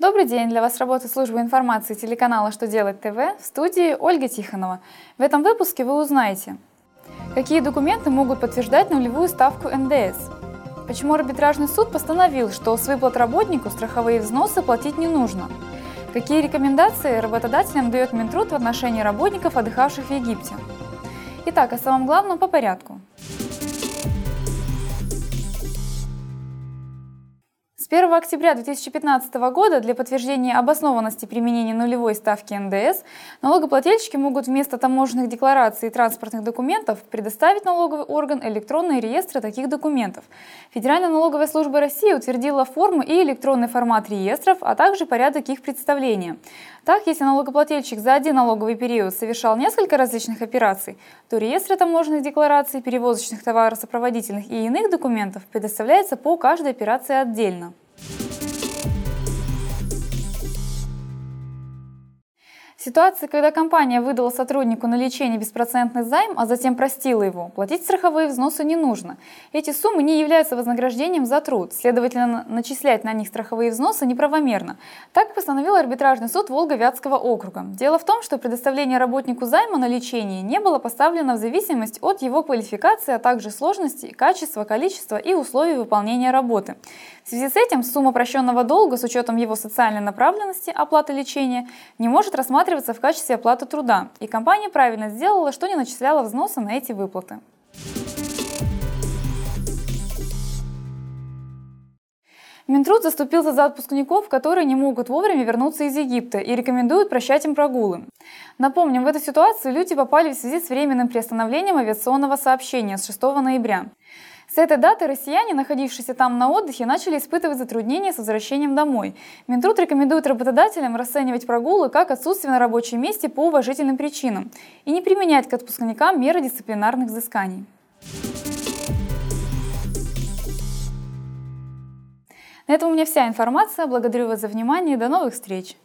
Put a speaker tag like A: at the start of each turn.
A: Добрый день! Для вас работает служба информации телеканала «Что делать ТВ» в студии Ольга Тихонова. В этом выпуске вы узнаете, какие документы могут подтверждать нулевую ставку НДС, почему арбитражный суд постановил, что с выплат работнику страховые взносы платить не нужно, какие рекомендации работодателям дает Минтруд в отношении работников, отдыхавших в Египте. Итак, о самом главном по порядку. С 1 октября 2015 года для подтверждения обоснованности применения нулевой ставки НДС налогоплательщики могут вместо таможенных деклараций и транспортных документов предоставить налоговый орган электронные реестры таких документов. Федеральная налоговая служба России утвердила форму и электронный формат реестров, а также порядок их представления. Так, если налогоплательщик за один налоговый период совершал несколько различных операций, то реестры таможенных деклараций, перевозочных товаросопроводительных и иных документов предоставляется по каждой операции отдельно. Ситуация, когда компания выдала сотруднику на лечение беспроцентный займ, а затем простила его, платить страховые взносы не нужно. Эти суммы не являются вознаграждением за труд, следовательно, начислять на них страховые взносы неправомерно. Так постановил арбитражный суд Волго-Вятского округа. Дело в том, что предоставление работнику займа на лечение не было поставлено в зависимость от его квалификации, а также сложности, качества, количества и условий выполнения работы. В связи с этим сумма прощенного долга с учетом его социальной направленности оплаты лечения не может рассматриваться в качестве оплаты труда, и компания правильно сделала, что не начисляла взносы на эти выплаты. Минтруд заступился за отпускников, которые не могут вовремя вернуться из Египта и рекомендует прощать им прогулы. Напомним, в эту ситуацию люди попали в связи с временным приостановлением авиационного сообщения с 6 ноября. С этой даты россияне, находившиеся там на отдыхе, начали испытывать затруднения с возвращением домой. Минтруд рекомендует работодателям расценивать прогулы как отсутствие на рабочем месте по уважительным причинам и не применять к отпускникам меры дисциплинарных взысканий. На этом у меня вся информация. Благодарю вас за внимание и до новых встреч!